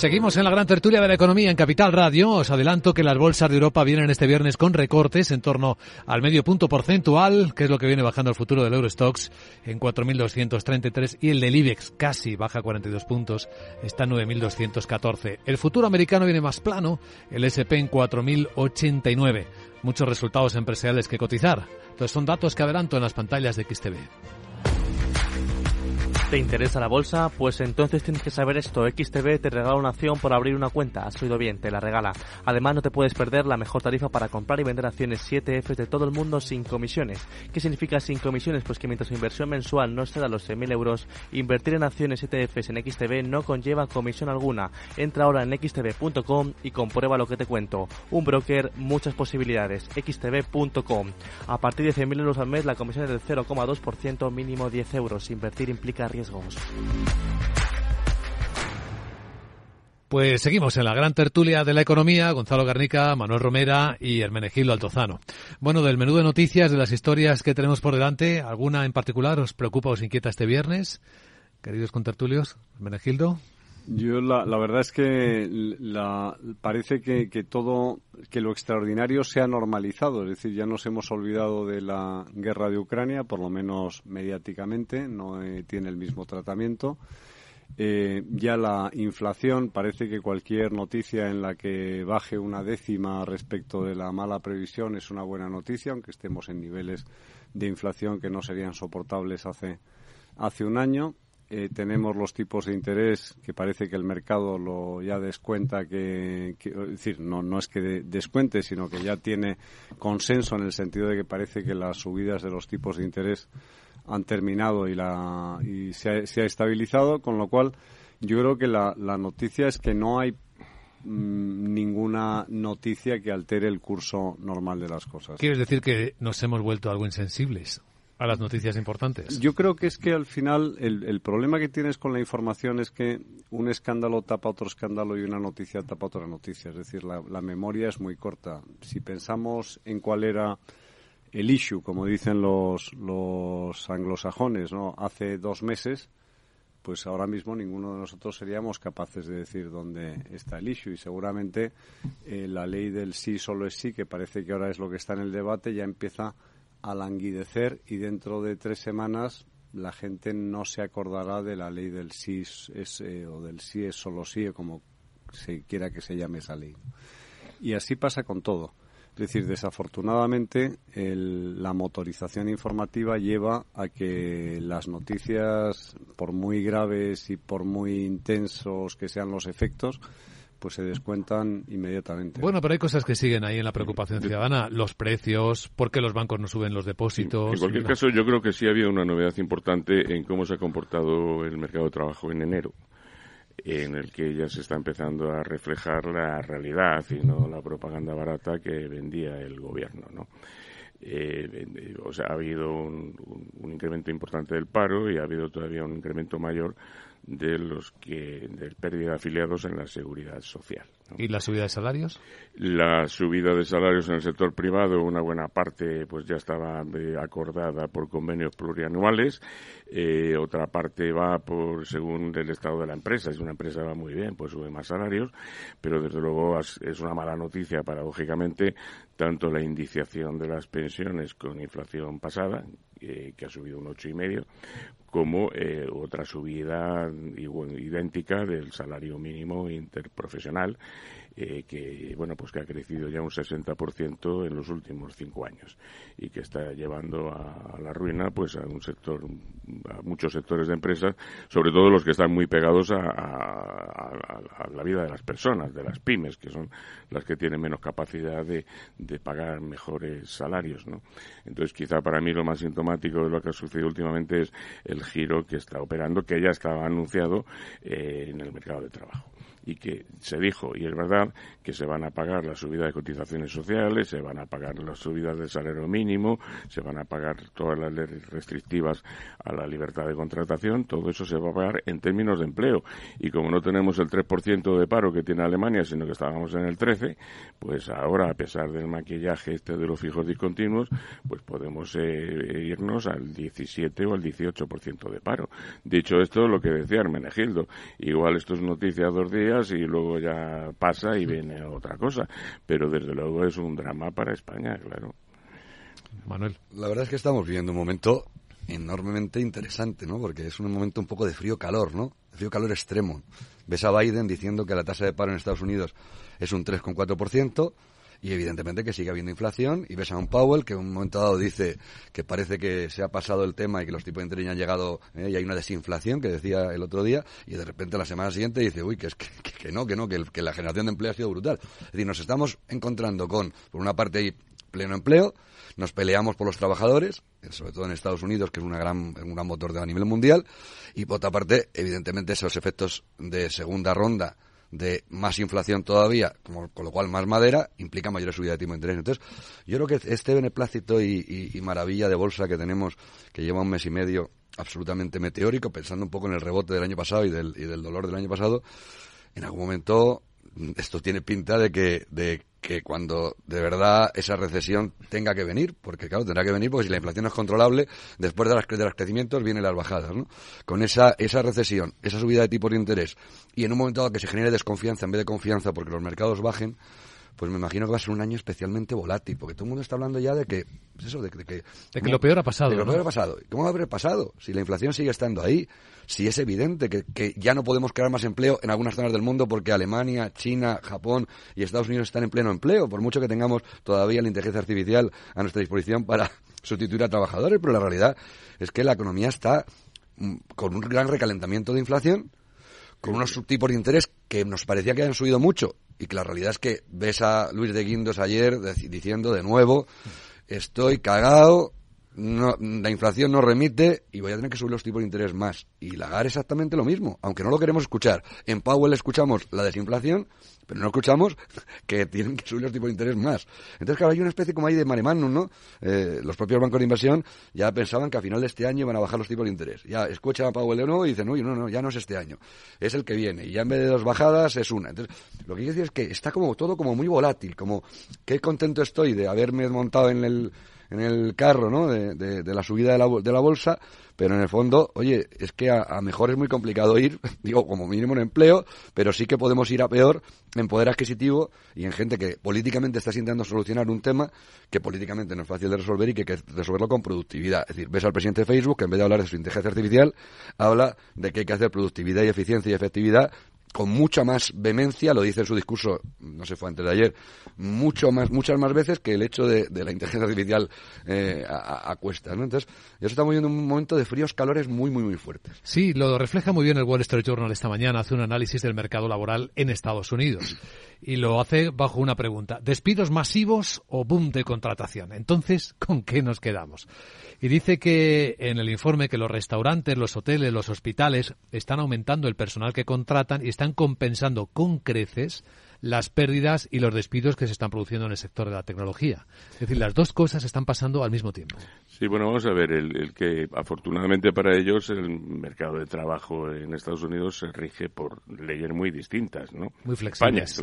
Seguimos en la gran tertulia de la economía en Capital Radio. Os adelanto que las bolsas de Europa vienen este viernes con recortes en torno al medio punto porcentual, que es lo que viene bajando el futuro del Eurostox en 4.233 y el del IBEX casi baja 42 puntos, está en 9.214. El futuro americano viene más plano, el SP en 4.089. Muchos resultados empresariales que cotizar. Entonces son datos que adelanto en las pantallas de XTV. ¿Te interesa la bolsa? Pues entonces tienes que saber esto. XTB te regala una acción por abrir una cuenta. Has oído bien, te la regala. Además, no te puedes perder la mejor tarifa para comprar y vender acciones 7F de todo el mundo sin comisiones. ¿Qué significa sin comisiones? Pues que mientras tu inversión mensual no exceda los 6.000 euros, invertir en acciones 7F en XTB no conlleva comisión alguna. Entra ahora en xtb.com y comprueba lo que te cuento. Un broker, muchas posibilidades. xtb.com. A partir de 100.000 euros al mes, la comisión es del 0,2%, mínimo 10 euros. Invertir implica riesgo pues seguimos en la gran tertulia de la economía, Gonzalo Garnica, Manuel Romera y Hermenegildo Altozano. Bueno, del menú de noticias, de las historias que tenemos por delante, ¿alguna en particular os preocupa o os inquieta este viernes? Queridos contertulios, Hermenegildo. Yo la, verdad es que la, parece que, todo, que lo extraordinario se ha normalizado, es decir, ya nos hemos olvidado de la guerra de Ucrania, por lo menos mediáticamente, no eh, tiene el mismo tratamiento. Eh, ya la inflación, parece que cualquier noticia en la que baje una décima respecto de la mala previsión es una buena noticia, aunque estemos en niveles de inflación que no serían soportables hace un año. Eh, tenemos los tipos de interés que parece que el mercado lo ya descuenta que, es decir no no es que descuente sino que ya tiene consenso en el sentido de que parece que las subidas de los tipos de interés han terminado y la y se ha, estabilizado con lo cual yo creo que la, la noticia es que no hay mm, ninguna noticia que altere el curso normal de las cosas. ¿Quieres decir que nos hemos vuelto algo insensibles? A las noticias importantes. Yo creo que es que al final el, problema que tienes con la información es que un escándalo tapa otro escándalo y una noticia tapa otra noticia. Es decir, la, memoria es muy corta. Si pensamos en cuál era el issue, como dicen los, los anglosajones, ¿no? hace dos meses, pues ahora mismo ninguno de nosotros seríamos capaces de decir dónde está el issue y seguramente eh, la ley del sí solo es sí, que parece que ahora es lo que está en el debate, ya empieza a languidecer y dentro de tres semanas la gente no se acordará de la ley del sí es, eh, o del sí es solo sí o como se quiera que se llame esa ley. Y así pasa con todo. Es decir, desafortunadamente la motorización informativa lleva a que las noticias, por muy graves y por muy intensos que sean los efectos, pues se descuentan inmediatamente. Bueno, pero hay cosas que siguen ahí en la preocupación ciudadana. Los precios, por qué los bancos no suben los depósitos. En cualquier caso, yo creo que sí ha habido una novedad importante en cómo se ha comportado el mercado de trabajo en enero en el que ya se está empezando a reflejar la realidad y no la propaganda barata que vendía el gobierno, ¿no? Eh, o sea, ha habido un, incremento importante del paro y ha habido todavía un incremento mayor de los que de pérdida de afiliados en la seguridad social. ¿Y la subida de salarios? La subida de salarios en el sector privado, una buena parte, pues ya estaba eh, acordada por convenios plurianuales. Eh, otra parte va por según el estado de la empresa. Si una empresa va muy bien, pues sube más salarios. Pero desde luego es una mala noticia, paradójicamente, tanto la indiciación de las pensiones con inflación pasada, eh, que ha subido un ocho y medio, como eh, otra subida idéntica del salario mínimo interprofesional eh, que bueno pues que ha crecido ya un 60% en los últimos cinco años y que está llevando a, la ruina pues a un sector a muchos sectores de empresas sobre todo los que están muy pegados a, la vida de las personas de las pymes que son las que tienen menos capacidad de, pagar mejores salarios ¿no? entonces quizá para mí lo más sintomático de lo que ha sucedido últimamente es el giro que está operando que ya estaba anunciado eh, en el mercado de trabajo y que se dijo, y es verdad, que se van a pagar la subida de cotizaciones sociales, se van a pagar las subidas del salario mínimo, se van a pagar todas las leyes restrictivas a la libertad de contratación, todo eso se va a pagar en términos de empleo. Y como no tenemos el 3% de paro que tiene Alemania, sino que estábamos en el 13%, pues ahora, a pesar del maquillaje este de los fijos discontinuos, pues podemos eh, irnos al 17 o al 18% de paro. Dicho esto, lo que decía Hermenegildo, igual esto es noticia dos días, y luego ya pasa y viene otra cosa. Pero desde luego es un drama para España, claro. Manuel. La verdad es que estamos viviendo un momento enormemente interesante, ¿no? Porque es un momento un poco de frío-calor, ¿no? Frío-calor extremo. Ves a Biden diciendo que la tasa de paro en Estados Unidos es un 3,4%, y evidentemente que sigue habiendo inflación y ves a un Powell que en un momento dado dice que parece que se ha pasado el tema y que los tipos de interés han llegado eh, y hay una desinflación que decía el otro día y de repente la semana siguiente dice uy que es que, no que no que, la generación de empleo ha sido brutal es decir nos estamos encontrando con por una parte pleno empleo nos peleamos por los trabajadores, sobre todo en Estados Unidos, que es una gran, un gran motor de a nivel mundial, y por otra parte, evidentemente, esos efectos de segunda ronda de más inflación todavía, con lo cual más madera, implica mayor subida de tipo de interés. Entonces, yo creo que este beneplácito y, maravilla de bolsa que tenemos, que lleva un mes y medio absolutamente meteórico, pensando un poco en el rebote del año pasado y del, y del dolor del año pasado, en algún momento esto tiene pinta de que, de que cuando de verdad esa recesión tenga que venir, porque claro, tendrá que venir porque si la inflación es controlable, después de, las, de los crecimientos vienen las bajadas, ¿no? Con esa, esa recesión, esa subida de tipos de interés y en un momento dado que se genere desconfianza en vez de confianza porque los mercados bajen, pues me imagino que va a ser un año especialmente volátil, porque todo el mundo está hablando ya de que, pues eso, de, que... De que lo peor ha pasado. De que lo peor ha pasado. ¿Cómo va a haber pasado? Si la inflación sigue estando ahí, si es evidente que, que, ya no podemos crear más empleo en algunas zonas del mundo porque Alemania, China, Japón y Estados Unidos están en pleno empleo, por mucho que tengamos todavía la inteligencia artificial a nuestra disposición para sustituir a trabajadores, pero la realidad es que la economía está mm, con un gran recalentamiento de inflación, con unos subtipos de interés que nos parecía que habían subido mucho y que la realidad es que ves a Luis de Guindos ayer diciendo de nuevo, estoy cagado, no, la inflación no remite y voy a tener que subir los tipos de interés más. Y Lagar exactamente lo mismo, aunque no lo queremos escuchar. En Powell escuchamos la desinflación, pero no escuchamos que tienen que subir los tipos de interés más. Entonces, claro, hay una especie como ahí de mare ¿no? Eh, los propios bancos de inversión ya pensaban que a final de este año iban a bajar los tipos de interés. Ya escuchan a Powell de nuevo y dicen, uy, no, no, ya no es este año, es el que viene. Y ya en vez de dos bajadas es una. Entonces, lo que quiero decir es que está como todo como muy volátil, como qué contento estoy de haberme montado en el en el carro ¿no? de, de, la subida de la, de la, bolsa, pero en el fondo, oye, es que a, mejor es muy complicado ir, digo, como mínimo en empleo, pero sí que podemos ir a peor en poder adquisitivo y en gente que políticamente está intentando solucionar un tema que políticamente no es fácil de resolver y que hay que resolverlo con productividad. Es decir, ves al presidente de Facebook que en vez de hablar de su inteligencia artificial, habla de que hay que hacer productividad y eficiencia y efectividad con mucha más vehemencia, lo dice en su discurso, no sé, fue antes de ayer, mucho más, muchas más veces que el hecho de, la inteligencia artificial eh, a, cuesta, ¿no? Entonces, ya estamos viendo un momento de fríos calores muy, muy, muy fuertes. Sí, lo refleja muy bien el Wall Street Journal esta mañana, hace un análisis del mercado laboral en Estados Unidos. Y lo hace bajo una pregunta, ¿despidos masivos o boom de contratación? Entonces, ¿con qué nos quedamos? Y dice que en el informe que los restaurantes, los hoteles, los hospitales están aumentando el personal que contratan y están compensando con creces las pérdidas y los despidos que se están produciendo en el sector de la tecnología. Es decir, las dos cosas están pasando al mismo tiempo. Sí, bueno, vamos a ver, el, que afortunadamente para ellos el mercado de trabajo en Estados Unidos se rige por leyes muy distintas, ¿no? Muy flexibles.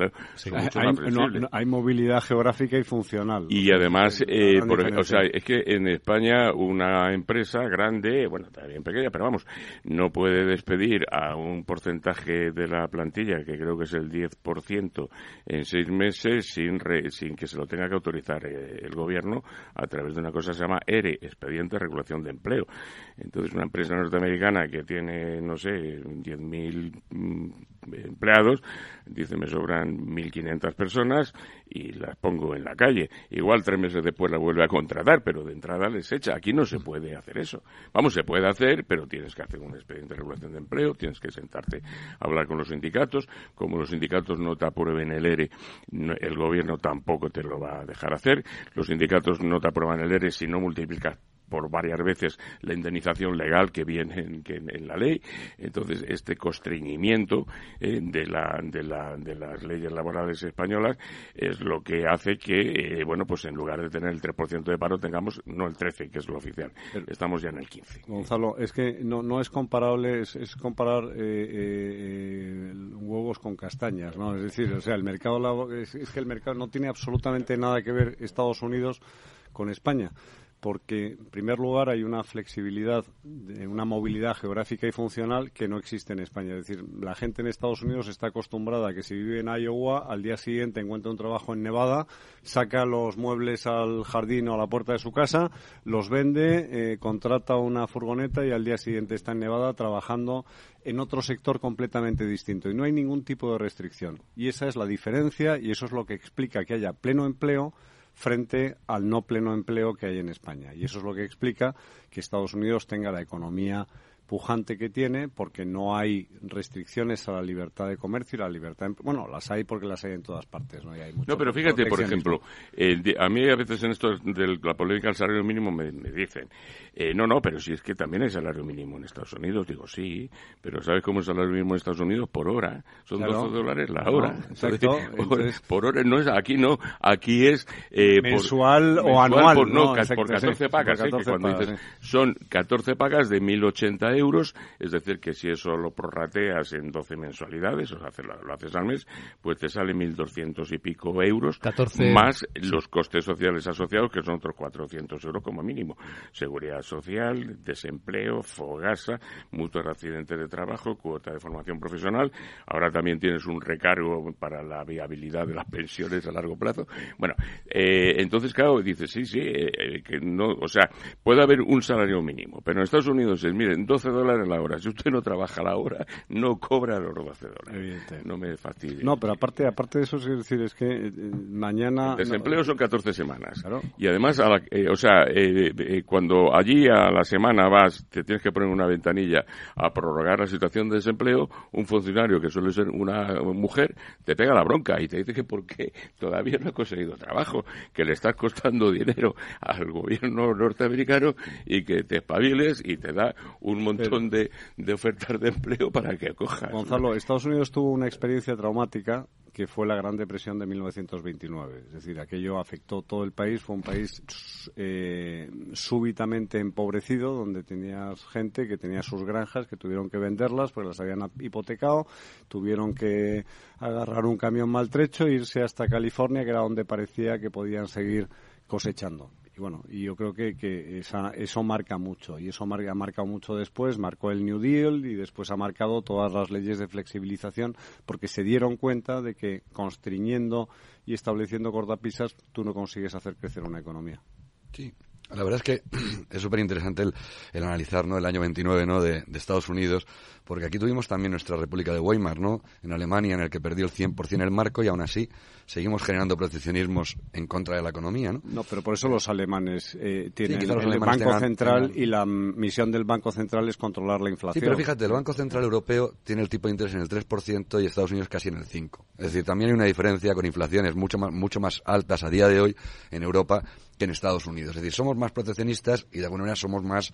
hay, movilidad geográfica y funcional. Y además, eh, o sea, es que en España una empresa grande, bueno, también pequeña, pero vamos, no puede despedir a un porcentaje de la plantilla, que creo que es el 10%, en seis meses sin, sin que se lo tenga que autorizar eh, el gobierno a través de una cosa que se llama ERE, Expediente de Regulación de Empleo. Entonces, una empresa norteamericana que tiene, no sé, 10.000 mm, empleados, dice, me sobran 1.500 personas y las pongo en la calle. Igual tres meses después la vuelve a contratar, pero de entrada les echa. Aquí no se puede hacer eso. Vamos, se puede hacer, pero tienes que hacer un expediente de regulación de empleo, tienes que sentarte a hablar con los sindicatos. Como los sindicatos no te aprueben el ERE, el gobierno tampoco te lo va a dejar hacer. Los sindicatos no te aprueban el ERE si no multiplicas por varias veces la indemnización legal que viene en, la ley. Entonces, este constreñimiento eh, de, la, de, la, de las leyes laborales españolas es lo que hace que, eh, bueno, pues en lugar de tener el 3% de paro, tengamos no el 13%, que es lo oficial. Estamos ya en el 15%. Gonzalo, es que no, no es comparable, es, comparar eh, huevos con castañas, ¿no? Es decir, o sea, el mercado es que el mercado no tiene absolutamente nada que ver Estados Unidos con España porque, en primer lugar, hay una flexibilidad, una movilidad geográfica y funcional que no existe en España. Es decir, la gente en Estados Unidos está acostumbrada a que si vive en Iowa, al día siguiente encuentra un trabajo en Nevada, saca los muebles al jardín o a la puerta de su casa, los vende, eh, contrata una furgoneta y al día siguiente está en Nevada trabajando en otro sector completamente distinto. Y no hay ningún tipo de restricción. Y esa es la diferencia y eso es lo que explica que haya pleno empleo frente al no pleno empleo que hay en España. Y eso es lo que explica que Estados Unidos tenga la economía pujante que tiene porque no hay restricciones a la libertad de comercio y la libertad bueno las hay porque las hay en todas partes no, hay no pero fíjate por ejemplo a mí a veces en esto de la polémica del salario mínimo me, dicen eh, no no pero si es que también hay salario mínimo en Estados Unidos digo sí pero sabes cómo es el salario mínimo en Estados Unidos por hora son 12 dólares la hora. Por, hora no es aquí no aquí es eh, mensual o anual por, no, por 14 pagas, son 14 pagas de 1080 euros, es decir, que si eso lo prorrateas en 12 mensualidades, o sea, lo, haces al mes, pues te sale 1.200 y pico euros, 14... más los costes sociales asociados, que son otros 400 euros como mínimo. Seguridad social, desempleo, fogasa, mutuos de accidentes de trabajo, cuota de formación profesional. Ahora también tienes un recargo para la viabilidad de las pensiones a largo plazo. Bueno, eh, entonces, claro, dices, sí, sí, eh, eh, que no, o sea, puede haber un salario mínimo, pero en Estados Unidos es, miren, 12 dólares la hora. Si usted no trabaja la hora, no cobra los 12 dólares. No me fastidie. No, pero aparte, aparte de eso, es decir, es que eh, mañana... El desempleo son 14 semanas. Y además, eh, o sea, eh, cuando allí a la semana vas, te tienes que poner una ventanilla a prorrogar la situación de desempleo, un funcionario que suele ser una mujer, te pega la bronca y te dice que porque todavía no ha conseguido trabajo, que le estás costando dinero al gobierno norteamericano y que te espabiles y te da un montón montón de, de, ofertas de empleo para que acojas. Gonzalo, Estados Unidos tuvo una experiencia traumática que fue la Gran Depresión de 1929. Es decir, aquello afectó todo el país. Fue un país eh, súbitamente empobrecido, donde tenías gente que tenía sus granjas, que tuvieron que venderlas porque las habían hipotecado, tuvieron que agarrar un camión maltrecho e irse hasta California, que era donde parecía que podían seguir cosechando. Y bueno, y yo creo que, que eso marca mucho. Y eso marca, ha marcado mucho después, marcó el New Deal y después ha marcado todas las leyes de flexibilización porque se dieron cuenta de que constriñendo y estableciendo cortapisas tú no consigues hacer crecer una economía. Sí, la verdad es que es súper interesante el, analizar ¿no? el año 29 ¿no? de, Estados Unidos, porque aquí tuvimos también nuestra República de Weimar, ¿no? en Alemania, en el que perdió el 100% el marco y aún así seguimos generando proteccionismos en contra de la economía. No, no pero por eso los alemanes eh, tienen el Banco Central y la misión del Banco Central es controlar la inflación. Sí, pero fíjate, el Banco Central Europeo tiene el tipo de interés en el 3% y Estados Unidos casi en el 5%. Es decir, también hay una diferencia con inflaciones mucho más, mucho más altas a día de hoy en Europa que en Estados Unidos. Es decir, somos más proteccionistas y de alguna manera somos más,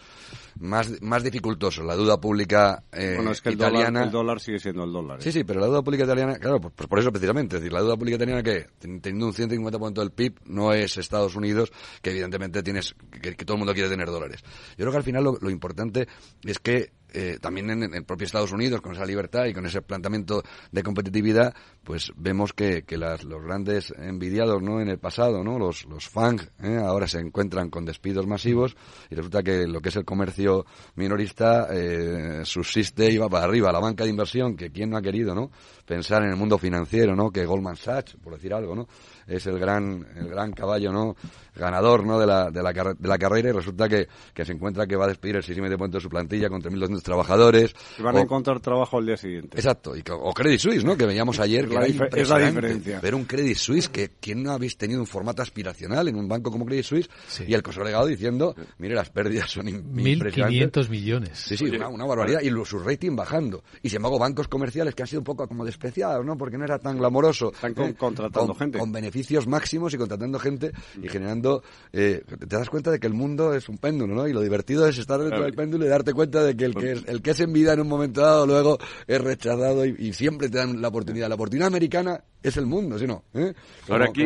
más, más dificultosos. La deuda pública eh, bueno, es que italiana... El dólar, sigue siendo el dólar. Sí, ¿eh? sí, pero la deuda pública italiana, claro, pues, pues, por eso precisamente. Es decir, la deuda pública italiana que, teniendo un 150% del PIB, no es Estados Unidos, que evidentemente tienes, que, todo el mundo quiere tener dólares. Yo creo que al final lo importante es que eh, también en, el propio Estados Unidos, con esa libertad y con ese planteamiento de competitividad, pues vemos que, que las, los grandes envidiados ¿no? en el pasado, ¿no? los, los FANG, ¿eh? ahora se encuentran con despidos masivos y resulta que lo que es el comercio minorista eh, subsiste y va para arriba. La banca de inversión, que quién no ha querido ¿no? pensar en el mundo financiero, ¿no? que Goldman Sachs, por decir algo, ¿no? Es el gran, el gran caballo ¿no? ganador ¿no? de, la, de, la, de la carrera y resulta que, que, se encuentra que va a despedir el 6,5% de su plantilla con 3.200 trabajadores. Y van a encontrar trabajo al día siguiente. Exacto. Y, o Credit Suisse, ¿no? que veíamos ayer. Que es la diferencia. Ver un Credit Suisse que ¿quién no habéis tenido un formato aspiracional en un banco como Credit Suisse y el legado diciendo, mire, las pérdidas son 1.500 millones. Sí, sí, una, una, barbaridad. Y su rating bajando. Y sin embargo, bancos comerciales que han sido un poco como despreciados, ¿no? Porque no era tan glamoroso. Están ¿eh? contratando gente. Con beneficios máximos y contratando gente y generando... Eh, te das cuenta de que el mundo es un péndulo, ¿no? Y lo divertido es estar dentro del péndulo y darte cuenta de que el que es, el que es en vida en un momento dado luego es rechazado y, siempre te dan la oportunidad. La oportunidad americana es el mundo, ¿sí no? ¿Eh? Ahora, aquí,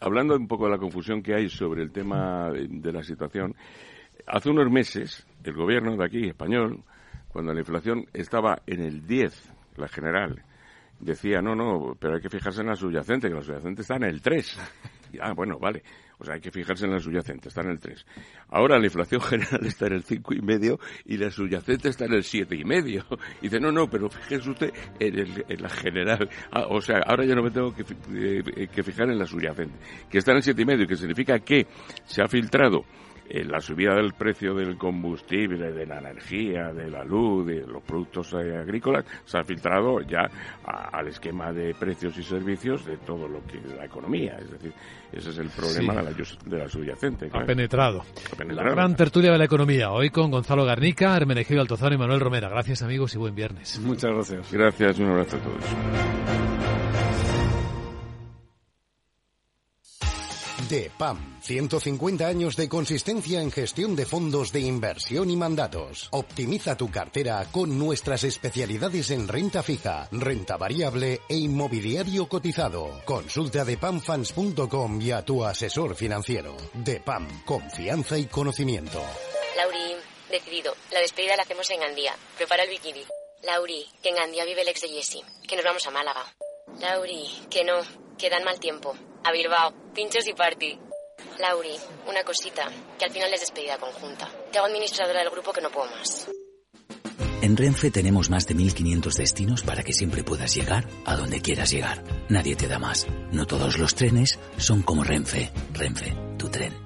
hablando un poco de la confusión que hay sobre el tema de la situación, hace unos meses el gobierno de aquí, español, cuando la inflación estaba en el 10, la general, decía, no, no, pero hay que fijarse en la subyacente, que la subyacente está en el 3. Ah, bueno, vale. O sea, hay que fijarse en la subyacente, está en el 3. Ahora la inflación general está en el cinco y medio y la subyacente está en el siete y medio. Y dice, no, no, pero fíjese usted en, la general. Ah, o sea, ahora ya no me tengo que, eh, que fijar en la subyacente, que está en el siete y medio, que significa que se ha filtrado eh, la subida del precio del combustible, de la energía, de la luz, de los productos eh, agrícolas, se ha filtrado ya al esquema de precios y servicios de todo lo que es la economía. Es decir, ese es el problema de, la, subyacente. Ha, penetrado. La gran tertulia de la economía, hoy con Gonzalo Garnica, Hermenegildo Altozano y Manuel Romera. Gracias amigos y buen viernes. Muchas gracias. Gracias, un abrazo a todos. De PAM. 150 años de consistencia en gestión de fondos de inversión y mandatos. Optimiza tu cartera con nuestras especialidades en renta fija, renta variable e inmobiliario cotizado. Consulta de pamfans.com y a tu asesor financiero. De PAM. Confianza y conocimiento. Lauri, decidido. La despedida la hacemos en Gandía. Prepara el bikini. Lauri, que en Gandía vive el ex de Jesse. Que nos vamos a Málaga. Lauri, que no, que dan mal tiempo. A Bilbao, pinchos y party. Lauri, una cosita, que al final es despedida conjunta. Te hago administradora del grupo que no puedo más. En Renfe tenemos más de 1500 destinos para que siempre puedas llegar a donde quieras llegar. Nadie te da más. No todos los trenes son como Renfe. Renfe, tu tren.